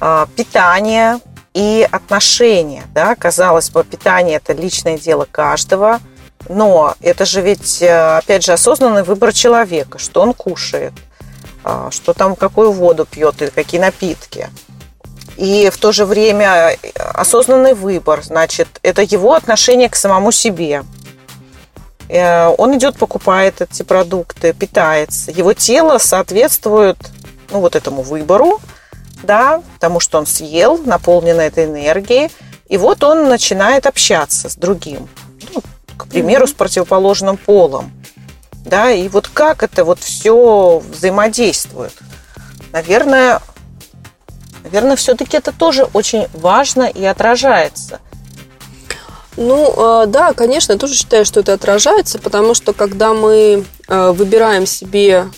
э, питание и отношения. Да? Казалось бы, питание – это личное дело каждого, но это же ведь, э, опять же, осознанный выбор человека, что он кушает, э, что там, какую воду пьет и какие напитки – и в то же время осознанный выбор, значит, это его отношение к самому себе. Э, он идет, покупает эти продукты, питается. Его тело соответствует ну, вот этому выбору, да, тому, что он съел, наполнено этой энергией. И вот он начинает общаться с другим. Ну, к примеру, с противоположным полом. Да, и вот как это вот все взаимодействует? Наверное, Наверное, все-таки это тоже очень важно и отражается. Ну, э, да, конечно, я тоже считаю, что это отражается, потому что когда мы э, выбираем себе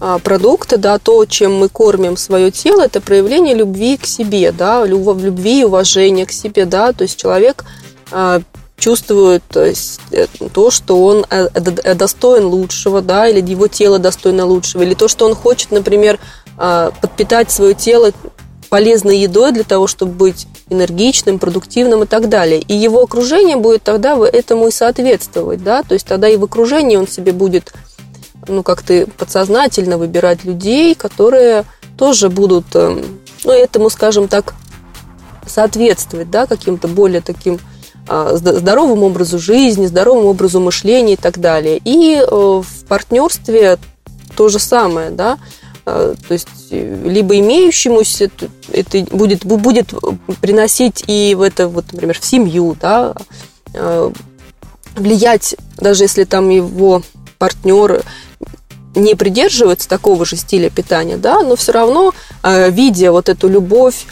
э, продукты, да, то, чем мы кормим свое тело, это проявление любви к себе, да, любви и уважения к себе, да, то есть человек чувствует то, что он достоин лучшего, да, или его тело достойно лучшего, или то, что он хочет, например, подпитать свое тело полезной едой для того, чтобы быть энергичным, продуктивным и так далее. И его окружение будет тогда этому и соответствовать, да, то есть тогда и в окружении он себе будет, ну, как-то подсознательно выбирать людей, которые тоже будут, эм, ну, этому, скажем так, соответствовать, да, каким-то более таким а, здоровому образу жизни, здоровому образу мышления и так далее. И э, в партнерстве то же самое, да, то есть либо имеющемуся это будет, будет приносить и в это, вот, например, в семью, да, а, влиять, даже если там его партнер не придерживается такого же стиля питания, да, но все равно, а, видя вот эту любовь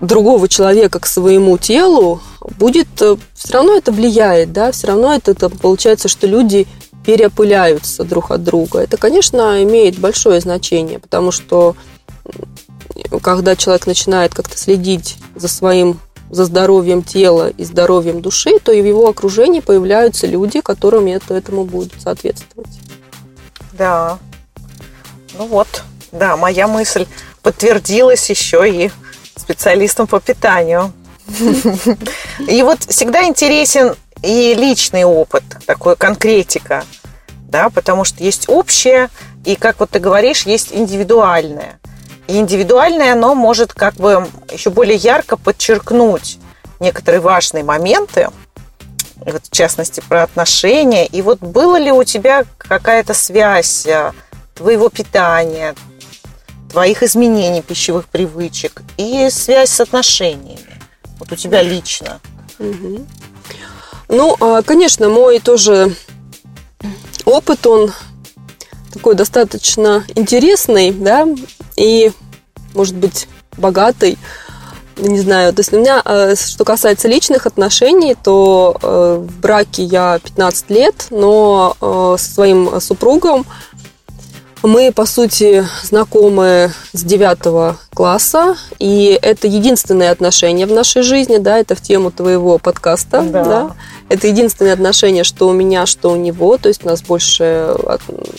другого человека к своему телу, будет все равно это влияет, да, все равно это, это получается, что люди переопыляются друг от друга. Это, конечно, имеет большое значение, потому что когда человек начинает как-то следить за своим за здоровьем тела и здоровьем души, то и в его окружении появляются люди, которым это, этому будут соответствовать. Да. Ну вот, да, моя мысль подтвердилась еще и специалистом по питанию. [laughs] И вот всегда интересен и личный опыт, такой конкретика, да, потому что есть общее, и, как вот ты говоришь, есть индивидуальное. И индивидуальное, оно может как бы еще более ярко подчеркнуть некоторые важные моменты, вот в частности, про отношения. И вот было ли у тебя какая-то связь э, твоего питания, твоих изменений пищевых привычек и связь с отношениями? Вот у тебя лично. Угу. Ну, а, конечно, мой тоже опыт, он такой достаточно интересный, да, и, может быть, богатый. Не знаю, то есть у меня, а, что касается личных отношений, то э, в браке я 15 лет, но э, со своим супругом мы, по сути, знакомы с девятого класса, и это единственные отношения в нашей жизни, да, это в тему твоего подкаста, да. да. Это единственные отношения, что у меня, что у него, то есть у нас больше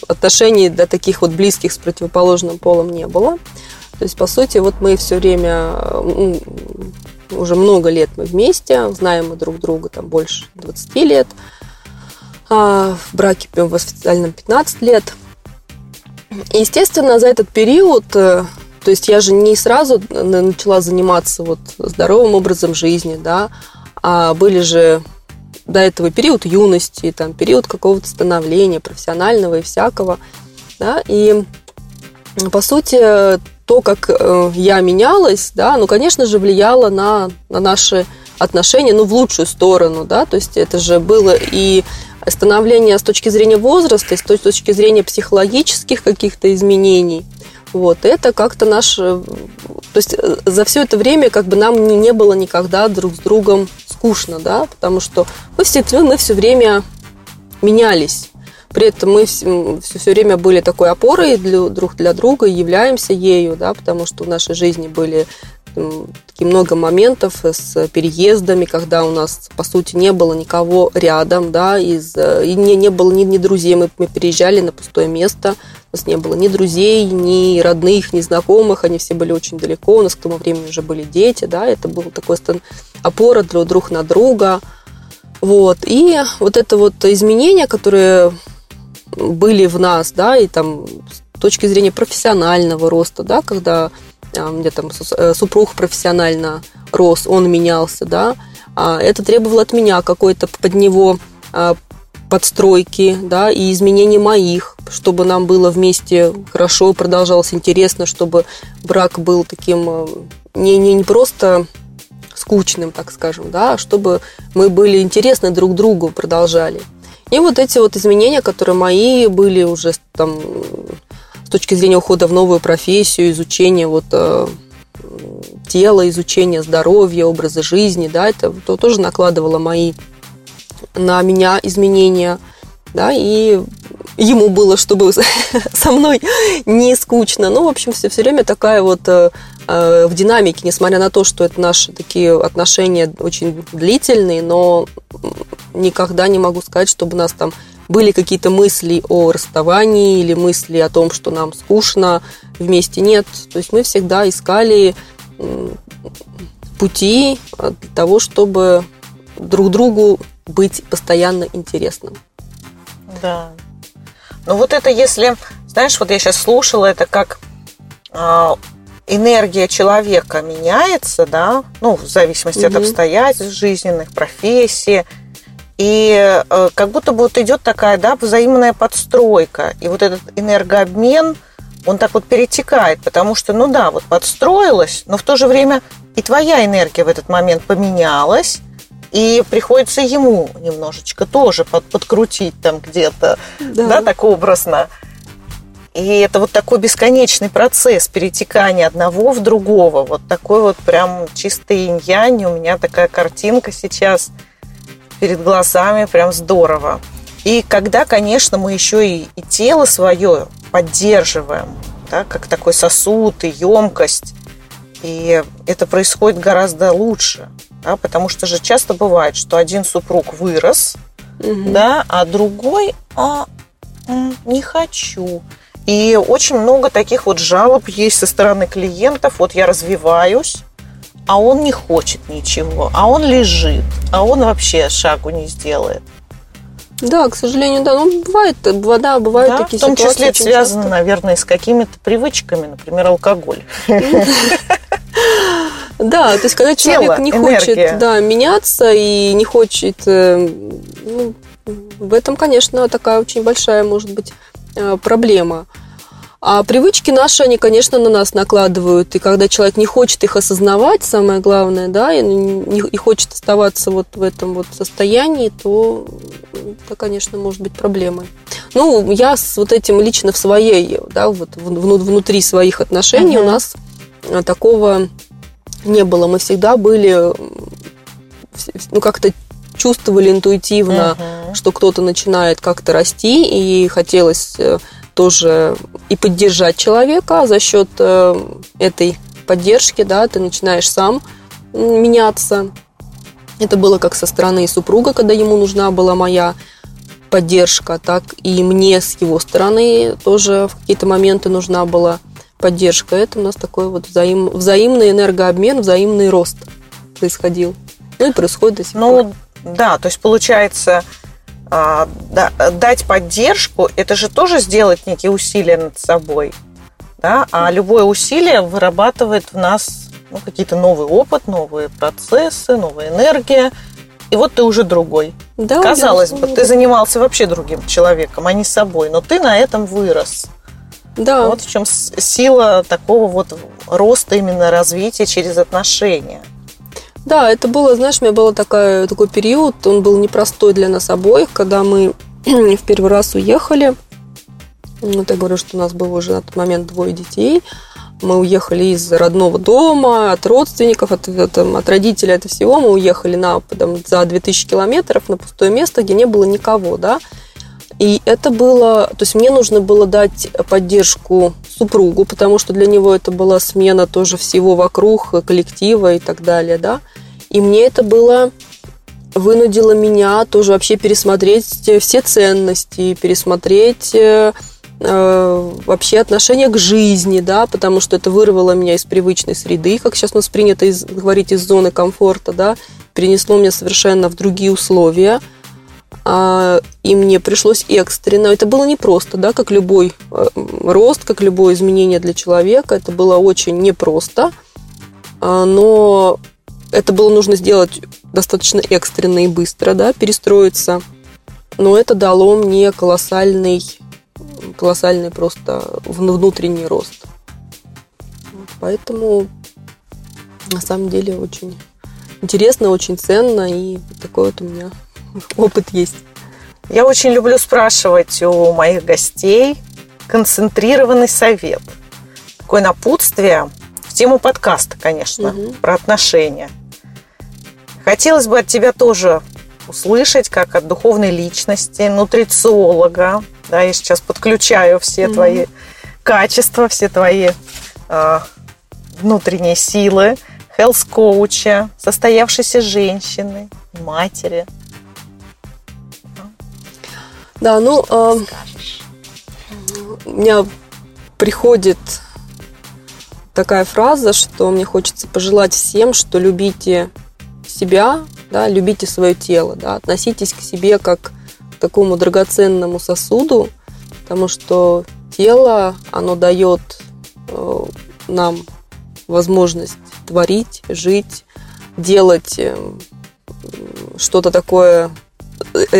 отношений до таких вот близких с противоположным полом не было. То есть, по сути, вот мы все время, уже много лет мы вместе, знаем мы друг друга там больше 20 лет, а в браке в официальном 15 лет – Естественно, за этот период э, то есть я же не сразу начала заниматься вот здоровым образом жизни, да, а были же до этого период юности, там, период какого-то становления профессионального и всякого, да, и по сути то, как э, я менялась, да, ну, конечно же, влияло на, на наши отношения, ну, в лучшую сторону, да, то есть это же было и становление с точки зрения возраста, и с точки зрения психологических каких-то изменений, вот, это как-то наш... Э, то есть э, за все это время как бы нам не, было никогда друг с другом скучно, да, потому что мы все, мы все время менялись. При этом мы все, все время были такой опорой для, друг для друга являемся ею, да, потому что в нашей жизни были такие много моментов с переездами, когда у нас, по сути, не было никого рядом, да, из, и не, не было ни, ни друзей, мы, мы переезжали на пустое место, у нас не было ни друзей, ни родных, ни знакомых, они все были очень далеко, у нас к тому времени уже были дети, да, это был такой опора друг, друг на друга, вот, и вот это вот изменения, которые были в нас, да, и там с точки зрения профессионального роста, да, когда а, мне там э, супруг профессионально рос, он менялся, да, а это требовало от меня какой-то под него а, подстройки, да, и изменения моих, чтобы нам было вместе хорошо, продолжалось интересно, чтобы брак был таким не, не, не просто скучным, так скажем, да, а чтобы мы были интересны друг другу, продолжали. И вот эти вот изменения, которые мои были уже там точки зрения ухода в новую профессию, изучения вот э, тела, изучения здоровья, образа жизни, да, это то, тоже накладывало мои на меня изменения, да, и ему было, чтобы [laughs] со мной не скучно. Ну, в общем, все, все время такая вот э, э, в динамике, несмотря на то, что это наши такие отношения очень длительные, но никогда не могу сказать, чтобы нас там были какие-то мысли о расставании или мысли о том, что нам скучно вместе. Нет. То есть мы всегда искали пути для того, чтобы друг другу быть постоянно интересным. Да. Ну вот это если, знаешь, вот я сейчас слушала, это как э, энергия человека меняется, да, ну, в зависимости угу. от обстоятельств жизненных, профессии, и э, как будто бы вот идет такая, да, взаимная подстройка. И вот этот энергообмен, он так вот перетекает, потому что, ну да, вот подстроилась, но в то же время и твоя энергия в этот момент поменялась, и приходится ему немножечко тоже под, подкрутить там где-то, да. да, так образно. И это вот такой бесконечный процесс перетекания одного в другого. Вот такой вот прям чистый инь-янь. У меня такая картинка сейчас – перед глазами, прям здорово. И когда, конечно, мы еще и, и тело свое поддерживаем, да, как такой сосуд и емкость, и это происходит гораздо лучше, да, потому что же часто бывает, что один супруг вырос, угу. да, а другой а, не хочу. И очень много таких вот жалоб есть со стороны клиентов. Вот я развиваюсь, а он не хочет ничего, а он лежит, а он вообще шагу не сделает. Да, к сожалению, да. Ну, бывает, да, бывают да, такие ситуации. В том числе это связано, часто. наверное, с какими-то привычками, например, алкоголь. [laughs] Да, то есть когда человек не хочет да, меняться и не хочет... Э, ну, в этом, конечно, такая очень большая, может быть, э, проблема. А привычки наши, они, конечно, на нас накладывают. И когда человек не хочет их осознавать, самое главное, да, и, не, и хочет оставаться вот в этом вот состоянии, то это, конечно, может быть проблемой. Ну, я с вот этим лично в своей, да, вот внутри своих отношений uh-huh. у нас э, такого не было. Мы всегда были, ну, как-то чувствовали интуитивно, uh-huh. что кто-то начинает как-то расти, и хотелось э, тоже и поддержать человека а за счет э, этой поддержки, да, ты начинаешь сам меняться. Это было как со стороны супруга, когда ему нужна была моя поддержка, так и мне с его стороны тоже в какие-то моменты нужна была поддержка. Это у нас такой вот взаим, взаимный энергообмен, взаимный рост происходил. Ну и происходит до сих ну, пор. Ну, да, то есть получается, а, да, дать поддержку, это же тоже сделать некие усилия над собой. да, а любое усилие вырабатывает в нас ну, какие-то новый опыт, новые процессы, новая энергия. И вот ты уже другой. Да, Казалось бы, ты занимался вообще другим человеком, а не собой, но ты на этом вырос. Да. Вот в чем сила такого вот роста, именно развития через отношения. Да, это было, знаешь, у меня был такой, такой период, он был непростой для нас обоих, когда мы [clears throat] в первый раз уехали. Вот я говорю, что у нас было уже на тот момент двое детей. Мы уехали из родного дома, от родственников, от, от, от родителей, от всего. Мы уехали на, там, за 2000 километров на пустое место, где не было никого, да. И это было, то есть мне нужно было дать поддержку супругу, потому что для него это была смена тоже всего вокруг, коллектива и так далее, да. И мне это было вынудило меня тоже вообще пересмотреть все ценности, пересмотреть э, э, вообще отношение к жизни, да, потому что это вырвало меня из привычной среды, как сейчас у нас принято из, говорить, из зоны комфорта, да, перенесло меня совершенно в другие условия – и мне пришлось экстренно. Это было непросто, да, как любой э, рост, как любое изменение для человека. Это было очень непросто, а, но это было нужно сделать достаточно экстренно и быстро, да, перестроиться. Но это дало мне колоссальный, колоссальный просто внутренний рост. Поэтому на самом деле очень интересно, очень ценно, и такой вот у меня опыт есть. Я очень люблю спрашивать у моих гостей концентрированный совет. Такое напутствие в тему подкаста, конечно, угу. про отношения. Хотелось бы от тебя тоже услышать, как от духовной личности, нутрициолога. Да, я сейчас подключаю все угу. твои качества, все твои э, внутренние силы, хелс-коуча, состоявшейся женщины, матери – да, ну, э, у меня приходит такая фраза, что мне хочется пожелать всем, что любите себя, да, любите свое тело, да, относитесь к себе как к такому драгоценному сосуду, потому что тело, оно дает э, нам возможность творить, жить, делать э, что-то такое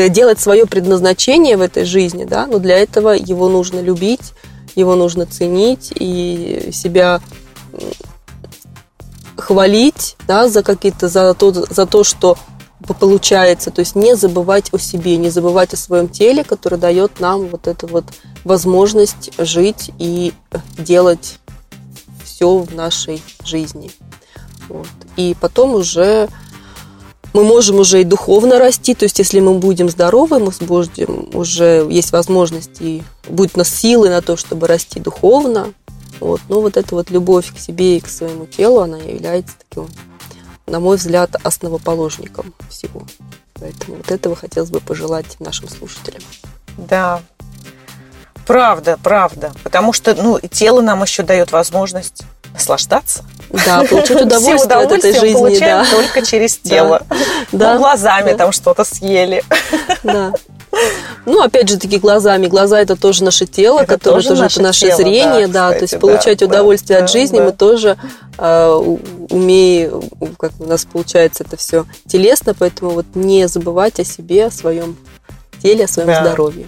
делать свое предназначение в этой жизни, да, но для этого его нужно любить, его нужно ценить и себя хвалить, да, за какие-то, за то, за то, что получается, то есть не забывать о себе, не забывать о своем теле, которое дает нам вот эту вот возможность жить и делать все в нашей жизни. Вот. И потом уже мы можем уже и духовно расти, то есть если мы будем здоровы, мы будем, уже есть возможность и будет у нас силы на то, чтобы расти духовно. Вот. Но вот эта вот любовь к себе и к своему телу, она является таким, на мой взгляд, основоположником всего. Поэтому вот этого хотелось бы пожелать нашим слушателям. Да, правда, правда. Потому что ну, тело нам еще дает возможность наслаждаться. Да, получить [laughs] удовольствие от этой жизни. получаем да. только через тело. Да. Ну, глазами да. там что-то съели. Да. Ну, опять же, таки глазами. Глаза это тоже наше тело, это которое тоже, тоже наше, наше тело, зрение, да, да. то есть получать да, удовольствие да, от жизни да. мы тоже э, умеем, как у нас получается это все телесно, поэтому вот не забывать о себе, о своем теле, о своем да. здоровье.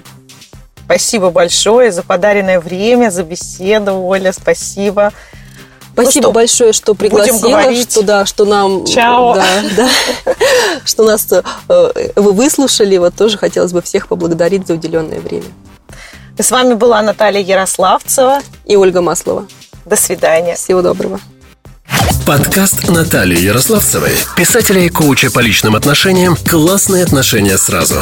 Спасибо большое за подаренное время, за беседу, Оля, спасибо. Спасибо ну, что, большое, что пригласила, что да, что нам, Чао. Да, да, что нас э, вы выслушали. Вот тоже хотелось бы всех поблагодарить за уделенное время. С вами была Наталья Ярославцева и Ольга Маслова. До свидания. Всего доброго. Подкаст Натальи Ярославцевой, писателя и коуча по личным отношениям «Классные отношения сразу».